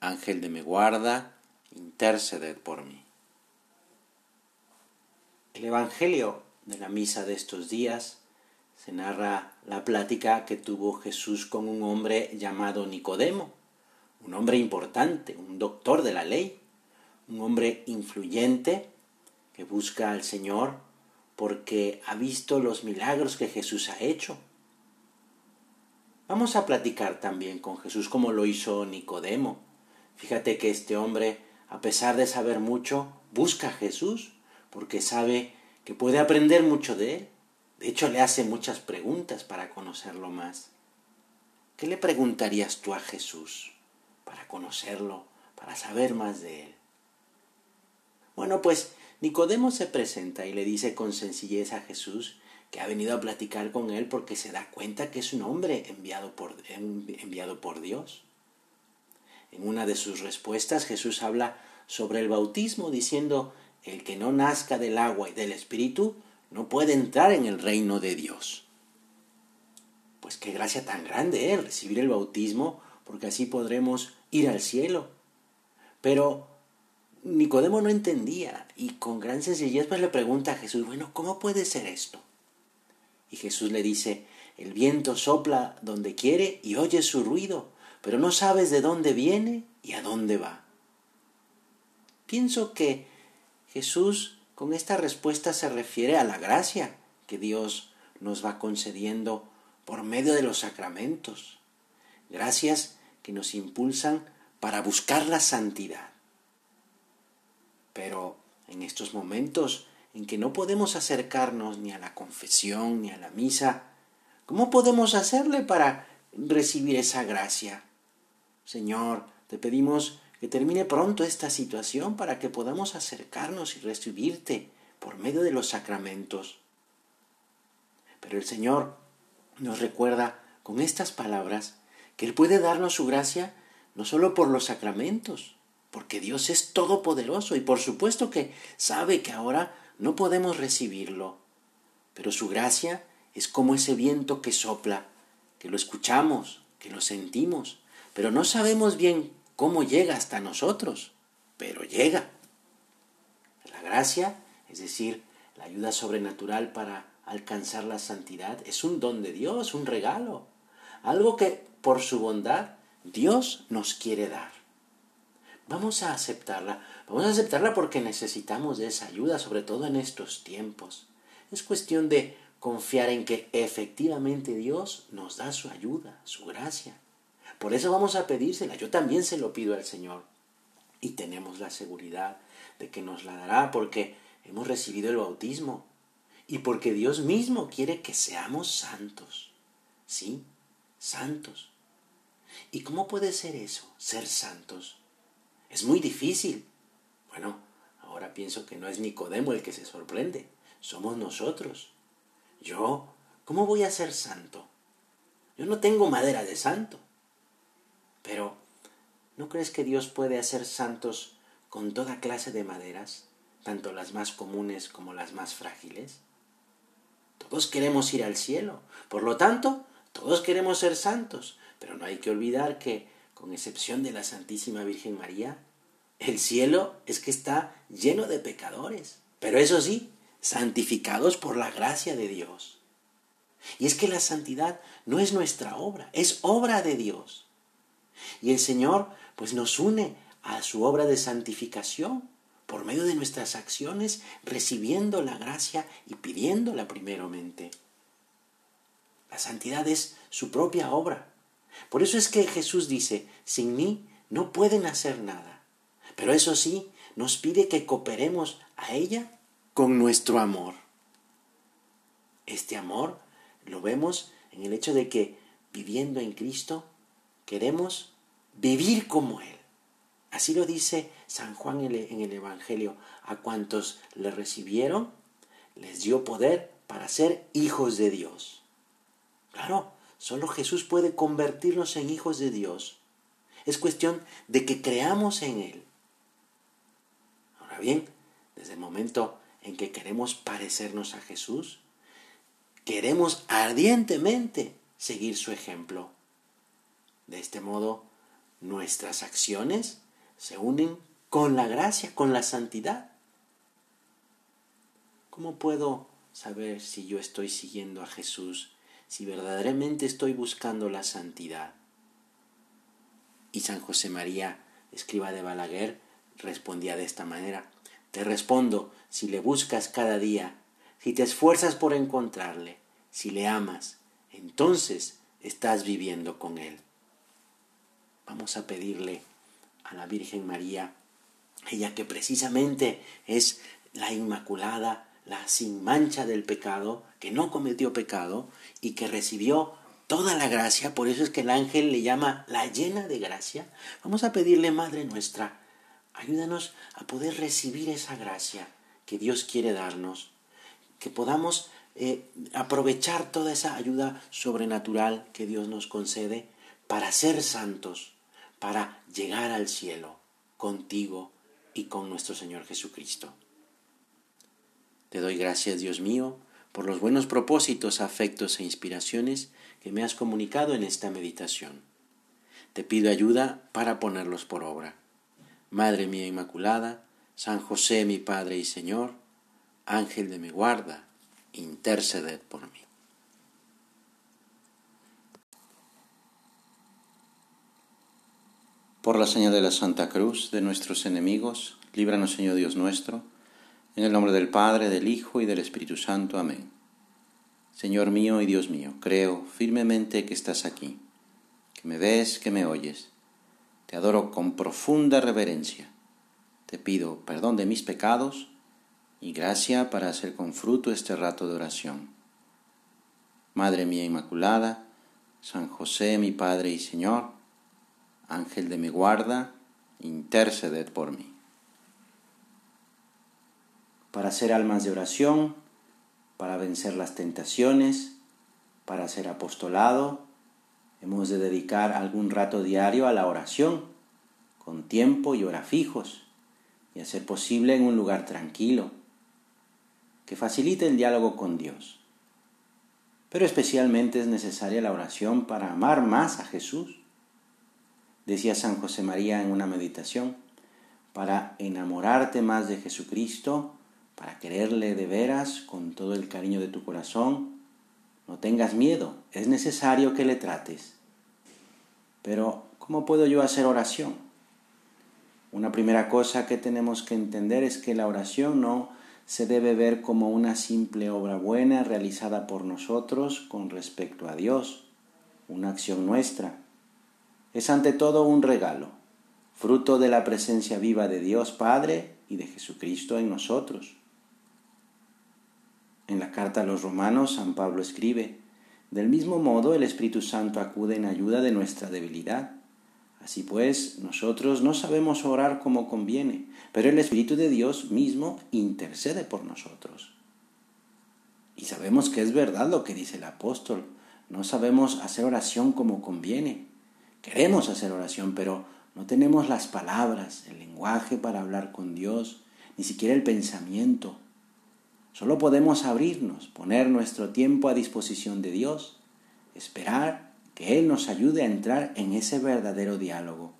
Ángel de mi guarda, interceded por mí. El Evangelio de la misa de estos días se narra la plática que tuvo Jesús con un hombre llamado Nicodemo, un hombre importante, un doctor de la ley, un hombre influyente que busca al Señor porque ha visto los milagros que Jesús ha hecho. Vamos a platicar también con Jesús como lo hizo Nicodemo, Fíjate que este hombre, a pesar de saber mucho, busca a Jesús porque sabe que puede aprender mucho de él. De hecho, le hace muchas preguntas para conocerlo más. ¿Qué le preguntarías tú a Jesús para conocerlo, para saber más de él? Bueno, pues Nicodemo se presenta y le dice con sencillez a Jesús que ha venido a platicar con él porque se da cuenta que es un hombre enviado por, enviado por Dios. En una de sus respuestas Jesús habla sobre el bautismo diciendo, el que no nazca del agua y del Espíritu no puede entrar en el reino de Dios. Pues qué gracia tan grande es ¿eh? recibir el bautismo, porque así podremos ir al cielo. Pero Nicodemo no entendía y con gran sencillez pues le pregunta a Jesús, bueno, ¿cómo puede ser esto? Y Jesús le dice, el viento sopla donde quiere y oye su ruido, pero no sabes de dónde viene y a dónde va. Pienso que Jesús con esta respuesta se refiere a la gracia que Dios nos va concediendo por medio de los sacramentos. Gracias que nos impulsan para buscar la santidad. Pero en estos momentos en que no podemos acercarnos ni a la confesión ni a la misa, ¿cómo podemos hacerle para recibir esa gracia? Señor, te pedimos que termine pronto esta situación para que podamos acercarnos y recibirte por medio de los sacramentos. Pero el Señor nos recuerda con estas palabras que Él puede darnos su gracia no solo por los sacramentos, porque Dios es todopoderoso y por supuesto que sabe que ahora no podemos recibirlo, pero su gracia es como ese viento que sopla, que lo escuchamos, que lo sentimos, pero no sabemos bien cómo llega hasta nosotros, pero llega. La gracia, es decir, la ayuda sobrenatural para alcanzar la santidad, es un don de Dios, un regalo, algo que por su bondad Dios nos quiere dar. Vamos a aceptarla, vamos a aceptarla porque necesitamos de esa ayuda, sobre todo en estos tiempos. Es cuestión de confiar en que efectivamente Dios nos da su ayuda, su gracia. Por eso vamos a pedírsela. Yo también se lo pido al Señor. Y tenemos la seguridad de que nos la dará porque hemos recibido el bautismo y porque Dios mismo quiere que seamos santos. Sí, santos. ¿Y cómo puede ser eso, ser santos? Es muy difícil. Bueno, ahora pienso que no es Nicodemo el que se sorprende, somos nosotros. Yo, ¿cómo voy a ser santo? Yo no tengo madera de santo. Pero, ¿no crees que Dios puede hacer santos con toda clase de maderas, tanto las más comunes como las más frágiles? Todos queremos ir al cielo, por lo tanto, todos queremos ser santos, pero no hay que olvidar que, con excepción de la Santísima Virgen María, el cielo es que está lleno de pecadores, pero eso sí, santificados por la gracia de Dios. Y es que la santidad no es nuestra obra, es obra de Dios. Y el Señor pues nos une a su obra de santificación por medio de nuestras acciones, recibiendo la gracia y pidiéndola primeramente. La santidad es su propia obra. Por eso es que Jesús dice, sin mí no pueden hacer nada. Pero eso sí, nos pide que cooperemos a ella con nuestro amor. Este amor lo vemos en el hecho de que viviendo en Cristo queremos vivir como Él. Así lo dice San Juan en el Evangelio. A cuantos le recibieron, les dio poder para ser hijos de Dios. Claro, solo Jesús puede convertirnos en hijos de Dios. Es cuestión de que creamos en Él. Ahora bien, desde el momento en que queremos parecernos a Jesús, queremos ardientemente seguir su ejemplo. De este modo, nuestras acciones se unen con la gracia, con la santidad. ¿Cómo puedo saber si yo estoy siguiendo a Jesús, si verdaderamente estoy buscando la santidad? Y San José María, escriba de Balaguer, respondía de esta manera. Te respondo, si le buscas cada día, si te esfuerzas por encontrarle, si le amas, entonces estás viviendo con él. Vamos a pedirle a la Virgen María, ella que precisamente es la Inmaculada, la sin mancha del pecado, que no cometió pecado y que recibió toda la gracia, por eso es que el ángel le llama la llena de gracia. Vamos a pedirle, Madre nuestra, ayúdanos a poder recibir esa gracia que Dios quiere darnos, que podamos eh, aprovechar toda esa ayuda sobrenatural que Dios nos concede para ser santos, para llegar al cielo contigo y con nuestro Señor Jesucristo. Te doy gracias, Dios mío, por los buenos propósitos, afectos e inspiraciones que me has comunicado en esta meditación. Te pido ayuda para ponerlos por obra. Madre mía Inmaculada, San José mi Padre y Señor, Ángel de mi guarda, interceded por mí. Por la señal de la Santa Cruz de nuestros enemigos, líbranos Señor Dios nuestro, en el nombre del Padre, del Hijo y del Espíritu Santo. Amén. Señor mío y Dios mío, creo firmemente que estás aquí, que me ves, que me oyes. Te adoro con profunda reverencia. Te pido perdón de mis pecados y gracia para hacer con fruto este rato de oración. Madre mía Inmaculada, San José, mi Padre y Señor, Ángel de mi guarda, interceded por mí. Para ser almas de oración, para vencer las tentaciones, para ser apostolado, hemos de dedicar algún rato diario a la oración, con tiempo y hora fijos, y hacer posible en un lugar tranquilo, que facilite el diálogo con Dios. Pero especialmente es necesaria la oración para amar más a Jesús Decía San José María en una meditación, para enamorarte más de Jesucristo, para quererle de veras con todo el cariño de tu corazón, no tengas miedo, es necesario que le trates. Pero, ¿cómo puedo yo hacer oración? Una primera cosa que tenemos que entender es que la oración no se debe ver como una simple obra buena realizada por nosotros con respecto a Dios, una acción nuestra es ante todo un regalo, fruto de la presencia viva de Dios Padre y de Jesucristo en nosotros. En la carta a los romanos, San Pablo escribe, del mismo modo el Espíritu Santo acude en ayuda de nuestra debilidad. Así pues, nosotros no sabemos orar como conviene, pero el Espíritu de Dios mismo intercede por nosotros. Y sabemos que es verdad lo que dice el apóstol, no sabemos hacer oración como conviene. Queremos hacer oración, pero no tenemos las palabras, el lenguaje para hablar con Dios, ni siquiera el pensamiento. Solo podemos abrirnos, poner nuestro tiempo a disposición de Dios, esperar que Él nos ayude a entrar en ese verdadero diálogo.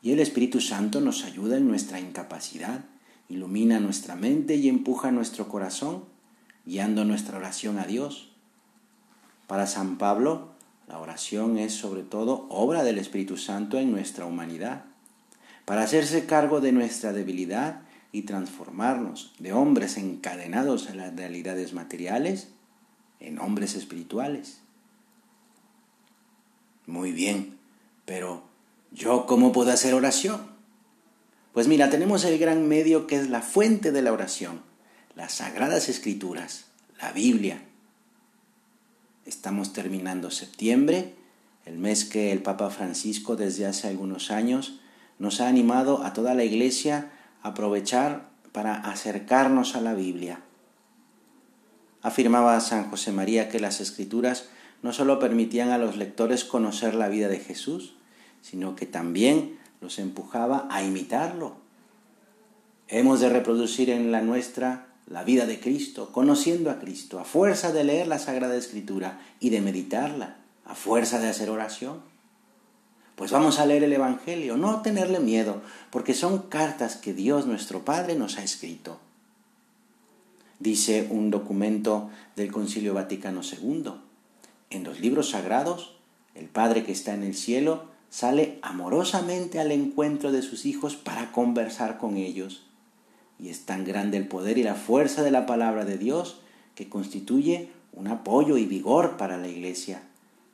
Y el Espíritu Santo nos ayuda en nuestra incapacidad, ilumina nuestra mente y empuja nuestro corazón, guiando nuestra oración a Dios. Para San Pablo, la oración es sobre todo obra del Espíritu Santo en nuestra humanidad, para hacerse cargo de nuestra debilidad y transformarnos de hombres encadenados en las realidades materiales en hombres espirituales. Muy bien, pero ¿yo cómo puedo hacer oración? Pues mira, tenemos el gran medio que es la fuente de la oración, las sagradas escrituras, la Biblia, Estamos terminando septiembre, el mes que el Papa Francisco desde hace algunos años nos ha animado a toda la Iglesia a aprovechar para acercarnos a la Biblia. Afirmaba San José María que las escrituras no sólo permitían a los lectores conocer la vida de Jesús, sino que también los empujaba a imitarlo. Hemos de reproducir en la nuestra la vida de Cristo, conociendo a Cristo, a fuerza de leer la Sagrada Escritura y de meditarla, a fuerza de hacer oración. Pues vamos a leer el Evangelio, no tenerle miedo, porque son cartas que Dios nuestro Padre nos ha escrito. Dice un documento del Concilio Vaticano II. En los libros sagrados, el Padre que está en el cielo sale amorosamente al encuentro de sus hijos para conversar con ellos. Y es tan grande el poder y la fuerza de la palabra de Dios que constituye un apoyo y vigor para la Iglesia,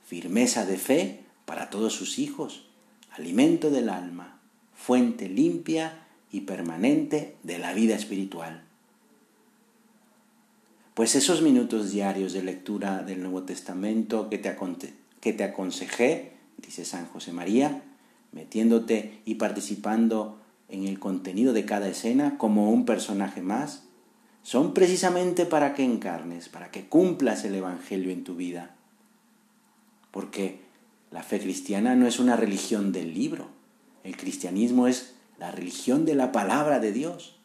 firmeza de fe para todos sus hijos, alimento del alma, fuente limpia y permanente de la vida espiritual. Pues esos minutos diarios de lectura del Nuevo Testamento que te, que te aconsejé, dice San José María, metiéndote y participando en el contenido de cada escena como un personaje más, son precisamente para que encarnes, para que cumplas el Evangelio en tu vida. Porque la fe cristiana no es una religión del libro. El cristianismo es la religión de la palabra de Dios,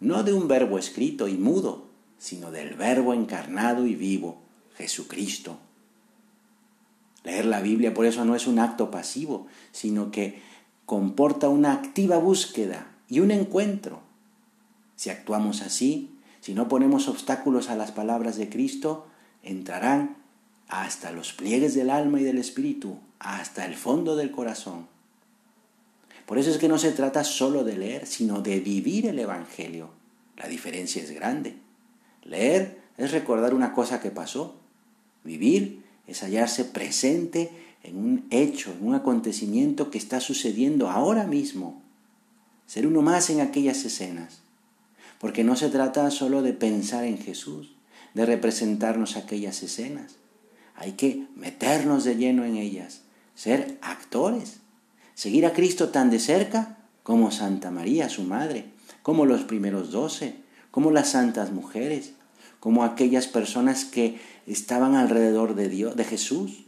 no de un verbo escrito y mudo, sino del verbo encarnado y vivo, Jesucristo. Leer la Biblia por eso no es un acto pasivo, sino que comporta una activa búsqueda y un encuentro. Si actuamos así, si no ponemos obstáculos a las palabras de Cristo, entrarán hasta los pliegues del alma y del espíritu, hasta el fondo del corazón. Por eso es que no se trata solo de leer, sino de vivir el Evangelio. La diferencia es grande. Leer es recordar una cosa que pasó. Vivir es hallarse presente en un hecho, en un acontecimiento que está sucediendo ahora mismo. Ser uno más en aquellas escenas. Porque no se trata solo de pensar en Jesús, de representarnos aquellas escenas, hay que meternos de lleno en ellas, ser actores, seguir a Cristo tan de cerca como Santa María, su madre, como los primeros doce, como las santas mujeres, como aquellas personas que estaban alrededor de Dios, de Jesús.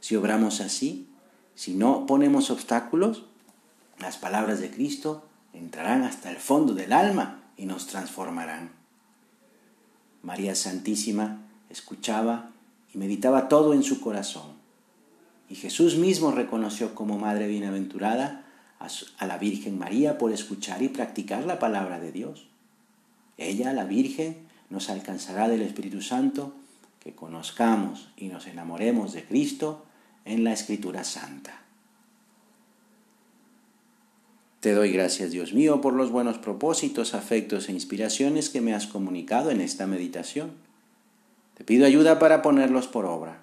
Si obramos así, si no ponemos obstáculos, las palabras de Cristo entrarán hasta el fondo del alma y nos transformarán. María Santísima escuchaba y meditaba todo en su corazón. Y Jesús mismo reconoció como Madre Bienaventurada a la Virgen María por escuchar y practicar la palabra de Dios. Ella, la Virgen, nos alcanzará del Espíritu Santo que conozcamos y nos enamoremos de Cristo en la Escritura Santa. Te doy gracias, Dios mío, por los buenos propósitos, afectos e inspiraciones que me has comunicado en esta meditación te pido ayuda para ponerlos por obra.